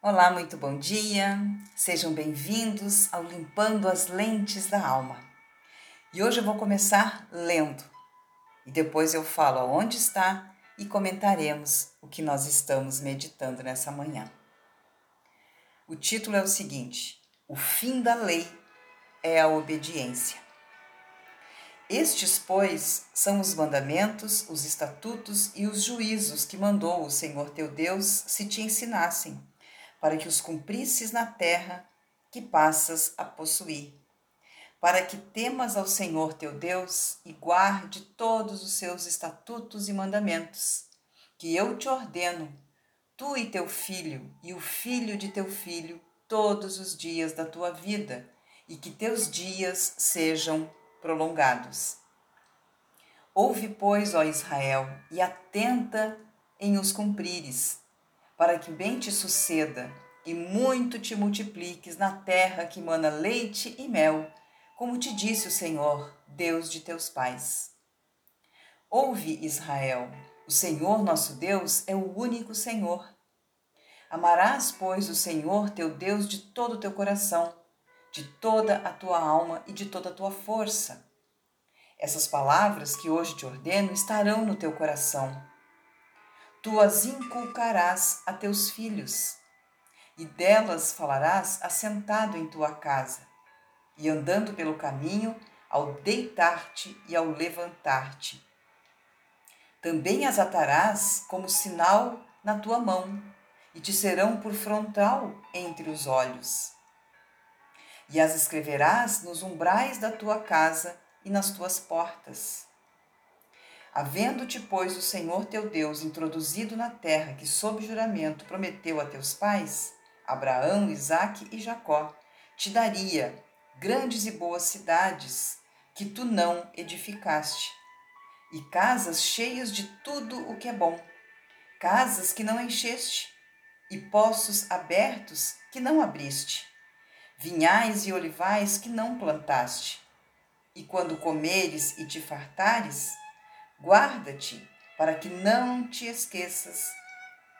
Olá, muito bom dia. Sejam bem-vindos ao Limpando as Lentes da Alma. E hoje eu vou começar lendo. E depois eu falo aonde está e comentaremos o que nós estamos meditando nessa manhã. O título é o seguinte: O fim da lei é a obediência. Estes, pois, são os mandamentos, os estatutos e os juízos que mandou o Senhor teu Deus se te ensinassem para que os cumprisses na terra que passas a possuir, para que temas ao Senhor teu Deus e guarde todos os seus estatutos e mandamentos, que eu te ordeno, tu e teu filho e o filho de teu filho, todos os dias da tua vida, e que teus dias sejam prolongados. Ouve, pois, ó Israel, e atenta em os cumprires para que bem te suceda e muito te multipliques na terra que mana leite e mel, como te disse o Senhor, Deus de teus pais. Ouve, Israel, o Senhor nosso Deus é o único Senhor. Amarás, pois, o Senhor teu Deus de todo o teu coração, de toda a tua alma e de toda a tua força. Essas palavras que hoje te ordeno estarão no teu coração tu as inculcarás a teus filhos, e delas falarás assentado em tua casa, e andando pelo caminho, ao deitar-te e ao levantar-te. Também as atarás como sinal na tua mão, e te serão por frontal entre os olhos. E as escreverás nos umbrais da tua casa e nas tuas portas Havendo-te, pois, o Senhor teu Deus introduzido na terra que, sob juramento, prometeu a teus pais, Abraão, Isaque e Jacó, te daria grandes e boas cidades que tu não edificaste, e casas cheias de tudo o que é bom, casas que não encheste, e poços abertos que não abriste, vinhais e olivais que não plantaste. E quando comeres e te fartares, Guarda-te para que não te esqueças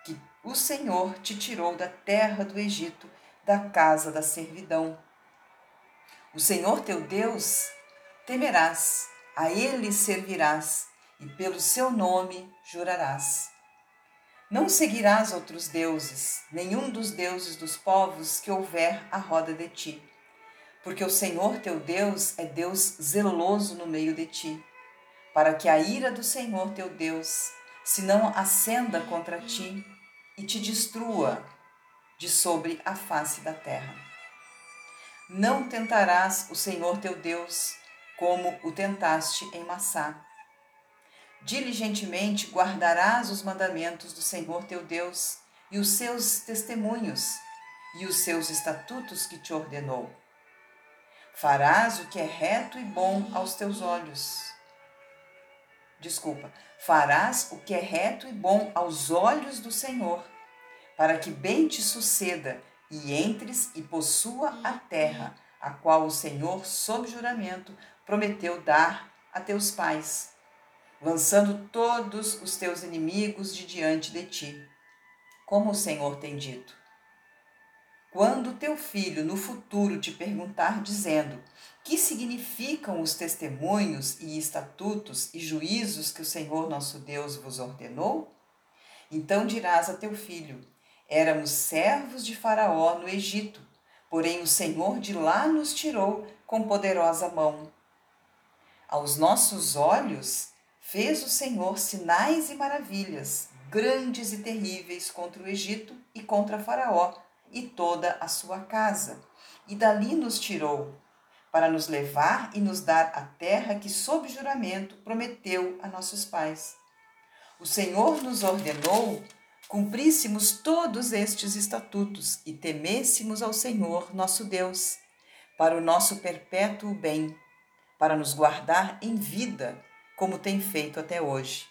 que o Senhor te tirou da terra do Egito, da casa da servidão. O Senhor teu Deus temerás, a ele servirás e pelo seu nome jurarás. Não seguirás outros deuses, nenhum dos deuses dos povos que houver à roda de ti, porque o Senhor teu Deus é Deus zeloso no meio de ti para que a ira do Senhor teu Deus se não acenda contra ti e te destrua de sobre a face da terra. Não tentarás o Senhor teu Deus como o tentaste em Massá. Diligentemente guardarás os mandamentos do Senhor teu Deus e os seus testemunhos e os seus estatutos que te ordenou. Farás o que é reto e bom aos teus olhos desculpa, farás o que é reto e bom aos olhos do Senhor, para que bem te suceda e entres e possua a terra, a qual o Senhor, sob juramento, prometeu dar a teus pais, lançando todos os teus inimigos de diante de ti, como o Senhor tem dito. Quando teu filho no futuro te perguntar, dizendo: Que significam os testemunhos e estatutos e juízos que o Senhor nosso Deus vos ordenou? Então dirás a teu filho: Éramos servos de Faraó no Egito, porém o Senhor de lá nos tirou com poderosa mão. Aos nossos olhos fez o Senhor sinais e maravilhas, grandes e terríveis contra o Egito e contra Faraó e toda a sua casa, e dali nos tirou, para nos levar e nos dar a terra que, sob juramento, prometeu a nossos pais. O Senhor nos ordenou cumpríssemos todos estes estatutos e temêssemos ao Senhor nosso Deus, para o nosso perpétuo bem, para nos guardar em vida, como tem feito até hoje.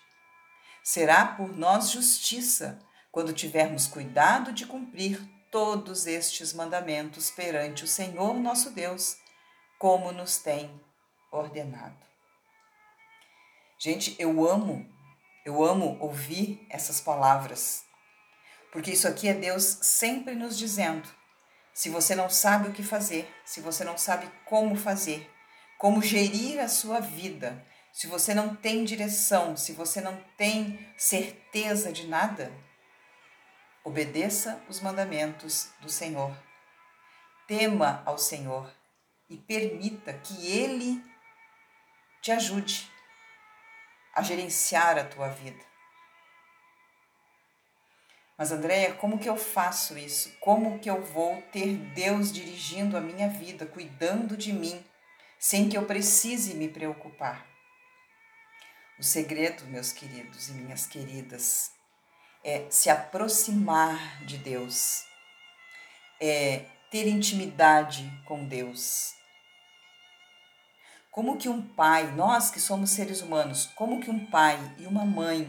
Será por nós justiça, quando tivermos cuidado de cumprir todos estes mandamentos perante o Senhor nosso Deus, como nos tem ordenado. Gente, eu amo, eu amo ouvir essas palavras, Porque isso aqui é Deus sempre nos dizendo: se você não sabe o que fazer, se você não sabe como fazer, como gerir a sua vida, se você não tem direção, se você não tem certeza de nada, obedeça os mandamentos do Senhor. Tema ao Senhor e permita que Ele te ajude a gerenciar a tua vida. Mas Andréia, como que eu faço isso? Como que eu vou ter Deus dirigindo a minha vida, cuidando de mim, sem que eu precise me preocupar? O segredo, meus queridos e minhas queridas, é se aproximar de Deus, é ter intimidade com Deus. Como que um pai, nós que somos seres humanos, como que um pai e uma mãe,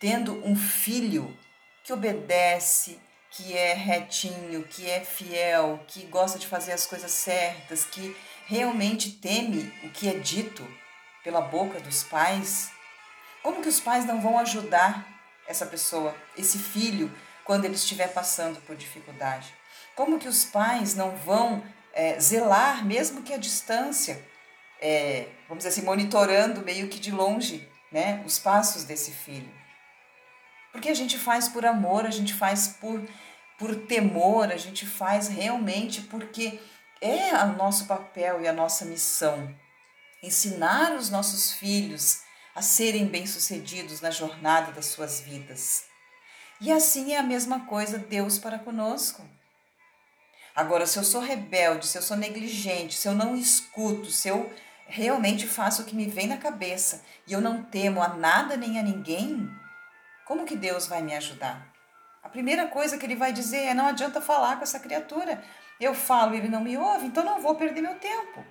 tendo um filho que obedece, que é retinho, que é fiel, que gosta de fazer as coisas certas, que realmente teme o que é dito pela boca dos pais, como que os pais não vão ajudar essa pessoa, esse filho, quando ele estiver passando por dificuldade? Como que os pais não vão é, zelar, mesmo que à distância, é, vamos dizer assim, monitorando meio que de longe né, os passos desse filho? Porque a gente faz por amor, a gente faz por, por temor, a gente faz realmente porque é o nosso papel e a nossa missão ensinar os nossos filhos a serem bem-sucedidos na jornada das suas vidas. E assim é a mesma coisa Deus para conosco. Agora, se eu sou rebelde, se eu sou negligente, se eu não escuto, se eu realmente faço o que me vem na cabeça e eu não temo a nada nem a ninguém, como que Deus vai me ajudar? A primeira coisa que ele vai dizer é: não adianta falar com essa criatura. Eu falo e ele não me ouve, então não vou perder meu tempo.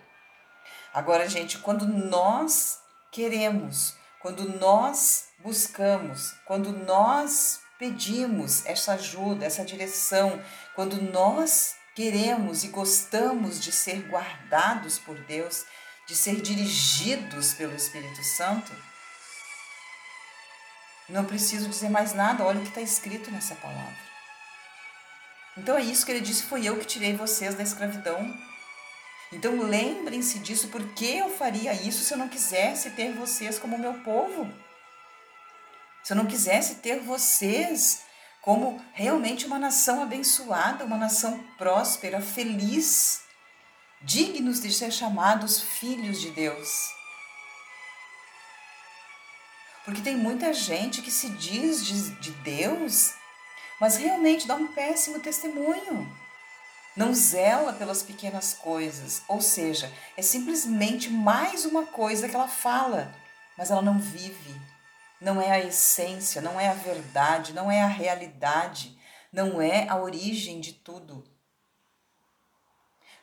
Agora, gente, quando nós queremos, quando nós buscamos, quando nós pedimos essa ajuda, essa direção, quando nós queremos e gostamos de ser guardados por Deus, de ser dirigidos pelo Espírito Santo, não preciso dizer mais nada, olha o que está escrito nessa palavra. Então é isso que ele disse: foi eu que tirei vocês da escravidão. Então lembrem-se disso, porque eu faria isso se eu não quisesse ter vocês como meu povo? Se eu não quisesse ter vocês como realmente uma nação abençoada, uma nação próspera, feliz, dignos de ser chamados filhos de Deus. Porque tem muita gente que se diz de, de Deus, mas realmente dá um péssimo testemunho. Não zela pelas pequenas coisas, ou seja, é simplesmente mais uma coisa que ela fala, mas ela não vive. Não é a essência, não é a verdade, não é a realidade, não é a origem de tudo.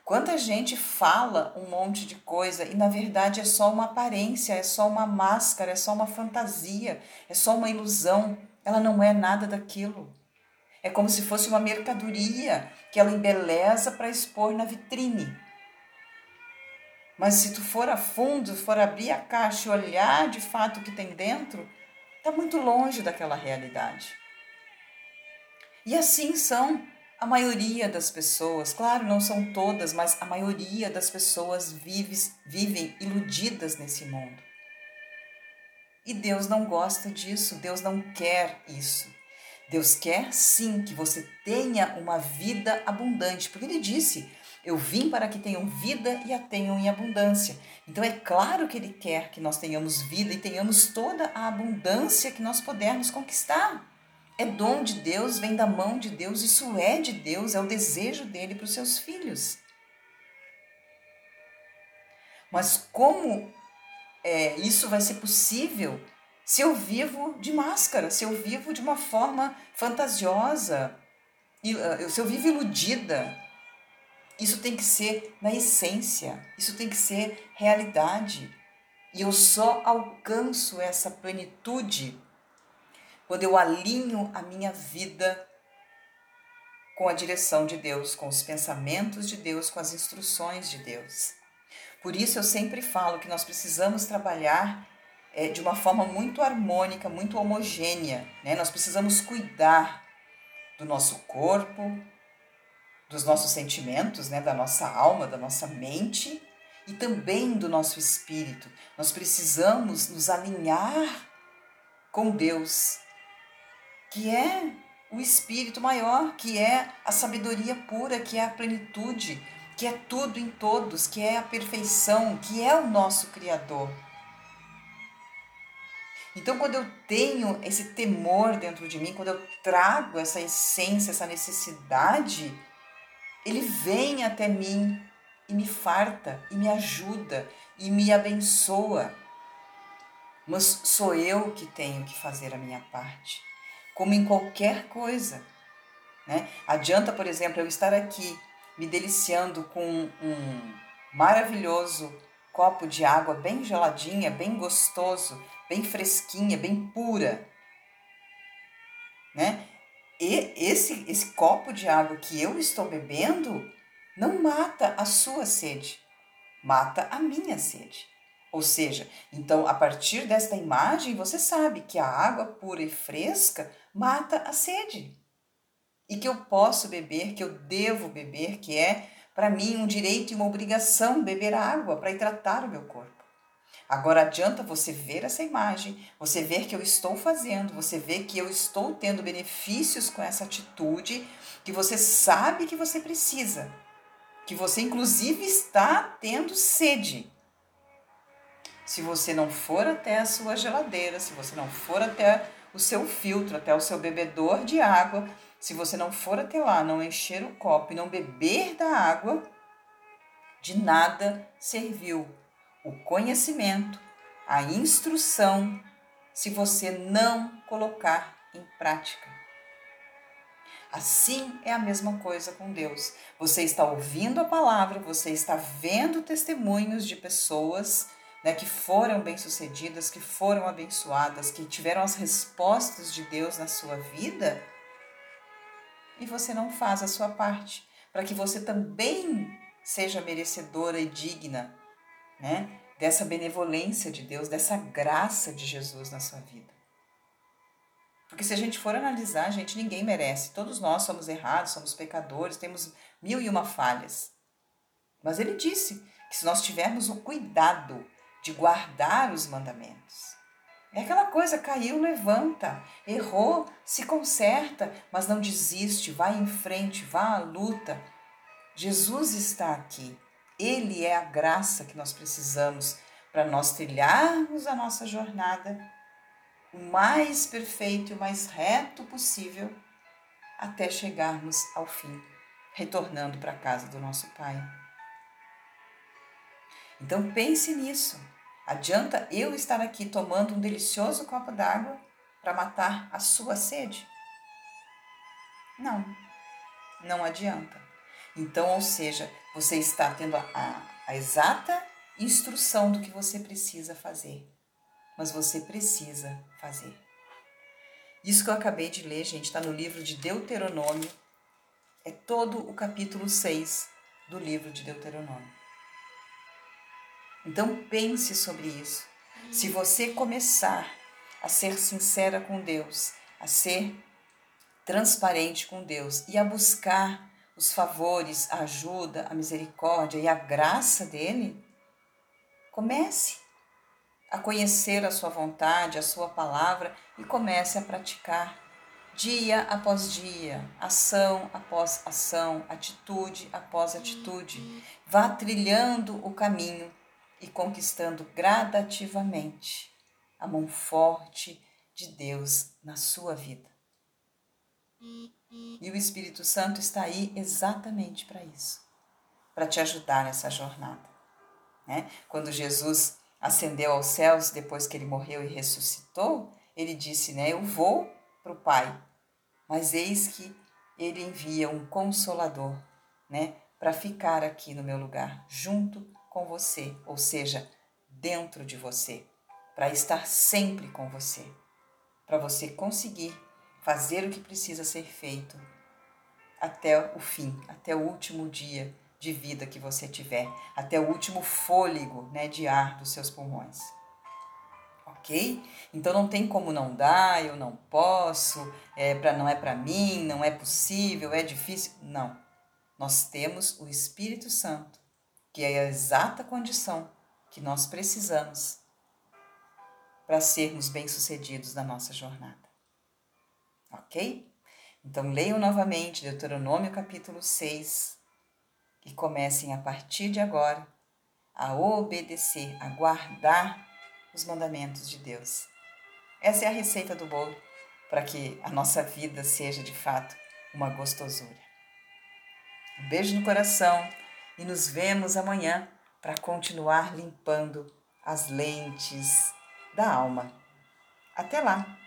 Quanta gente fala um monte de coisa e na verdade é só uma aparência, é só uma máscara, é só uma fantasia, é só uma ilusão. Ela não é nada daquilo. É como se fosse uma mercadoria que ela embeleza para expor na vitrine. Mas se tu for a fundo, for abrir a caixa e olhar de fato o que tem dentro, está muito longe daquela realidade. E assim são a maioria das pessoas, claro, não são todas, mas a maioria das pessoas vive, vivem iludidas nesse mundo. E Deus não gosta disso, Deus não quer isso. Deus quer sim que você tenha uma vida abundante, porque Ele disse: Eu vim para que tenham vida e a tenham em abundância. Então é claro que Ele quer que nós tenhamos vida e tenhamos toda a abundância que nós pudermos conquistar. É dom de Deus, vem da mão de Deus, isso é de Deus, é o desejo dele para os seus filhos. Mas como é, isso vai ser possível se eu vivo de máscara, se eu vivo de uma forma fantasiosa, ah, se eu vivo iludida? Isso tem que ser na essência, isso tem que ser realidade. E eu só alcanço essa plenitude quando eu alinho a minha vida com a direção de Deus, com os pensamentos de Deus, com as instruções de Deus. Por isso eu sempre falo que nós precisamos trabalhar é, de uma forma muito harmônica, muito homogênea. Né? Nós precisamos cuidar do nosso corpo, dos nossos sentimentos, né, da nossa alma, da nossa mente e também do nosso espírito. Nós precisamos nos alinhar com Deus, que é o espírito maior, que é a sabedoria pura, que é a plenitude, que é tudo em todos, que é a perfeição, que é o nosso Criador. Então, quando eu tenho esse temor dentro de mim, quando eu trago essa essência, essa necessidade, ele vem até mim e me farta, e me ajuda, e me abençoa. Mas sou eu que tenho que fazer a minha parte, como em qualquer coisa. Né? Adianta, por exemplo, eu estar aqui me deliciando com um maravilhoso copo de água bem geladinha, bem gostoso, bem fresquinha, bem pura, né? E esse esse copo de água que eu estou bebendo não mata a sua sede, mata a minha sede. Ou seja, então a partir desta imagem você sabe que a água pura e fresca mata a sede. E que eu posso beber, que eu devo beber, que é para mim um direito e uma obrigação beber água para hidratar o meu corpo. Agora adianta você ver essa imagem, você ver que eu estou fazendo, você ver que eu estou tendo benefícios com essa atitude, que você sabe que você precisa, que você inclusive está tendo sede. Se você não for até a sua geladeira, se você não for até o seu filtro, até o seu bebedor de água, se você não for até lá, não encher o copo e não beber da água, de nada serviu o conhecimento, a instrução, se você não colocar em prática. Assim é a mesma coisa com Deus. Você está ouvindo a palavra, você está vendo testemunhos de pessoas né, que foram bem-sucedidas, que foram abençoadas, que tiveram as respostas de Deus na sua vida e você não faz a sua parte, para que você também seja merecedora e digna, né, dessa benevolência de Deus, dessa graça de Jesus na sua vida. Porque se a gente for analisar, gente, ninguém merece. Todos nós somos errados, somos pecadores, temos mil e uma falhas. Mas ele disse que se nós tivermos o cuidado de guardar os mandamentos, é aquela coisa, caiu, levanta, errou, se conserta, mas não desiste, vai em frente, vá à luta. Jesus está aqui. Ele é a graça que nós precisamos para nós trilharmos a nossa jornada o mais perfeito e o mais reto possível até chegarmos ao fim, retornando para a casa do nosso Pai. Então pense nisso. Adianta eu estar aqui tomando um delicioso copo d'água para matar a sua sede? Não, não adianta. Então, ou seja, você está tendo a, a exata instrução do que você precisa fazer, mas você precisa fazer. Isso que eu acabei de ler, gente, está no livro de Deuteronômio, é todo o capítulo 6 do livro de Deuteronômio. Então pense sobre isso. Se você começar a ser sincera com Deus, a ser transparente com Deus e a buscar os favores, a ajuda, a misericórdia e a graça dele, comece a conhecer a sua vontade, a sua palavra e comece a praticar dia após dia, ação após ação, atitude após atitude. Vá trilhando o caminho e conquistando gradativamente a mão forte de Deus na sua vida. E o Espírito Santo está aí exatamente para isso, para te ajudar nessa jornada. Né? Quando Jesus ascendeu aos céus depois que ele morreu e ressuscitou, ele disse, né, eu vou para o Pai, mas eis que ele envia um consolador, né, para ficar aqui no meu lugar, junto com você, ou seja, dentro de você, para estar sempre com você, para você conseguir fazer o que precisa ser feito até o fim, até o último dia de vida que você tiver, até o último fôlego né, de ar dos seus pulmões. Ok? Então não tem como não dar, eu não posso, é para não é para mim, não é possível, é difícil. Não. Nós temos o Espírito Santo, que é a exata condição que nós precisamos para sermos bem-sucedidos na nossa jornada. Ok? Então leiam novamente Deuteronômio capítulo 6 e comecem a partir de agora a obedecer, a guardar os mandamentos de Deus. Essa é a receita do bolo para que a nossa vida seja de fato uma gostosura. Um beijo no coração e nos vemos amanhã para continuar limpando as lentes da alma. Até lá!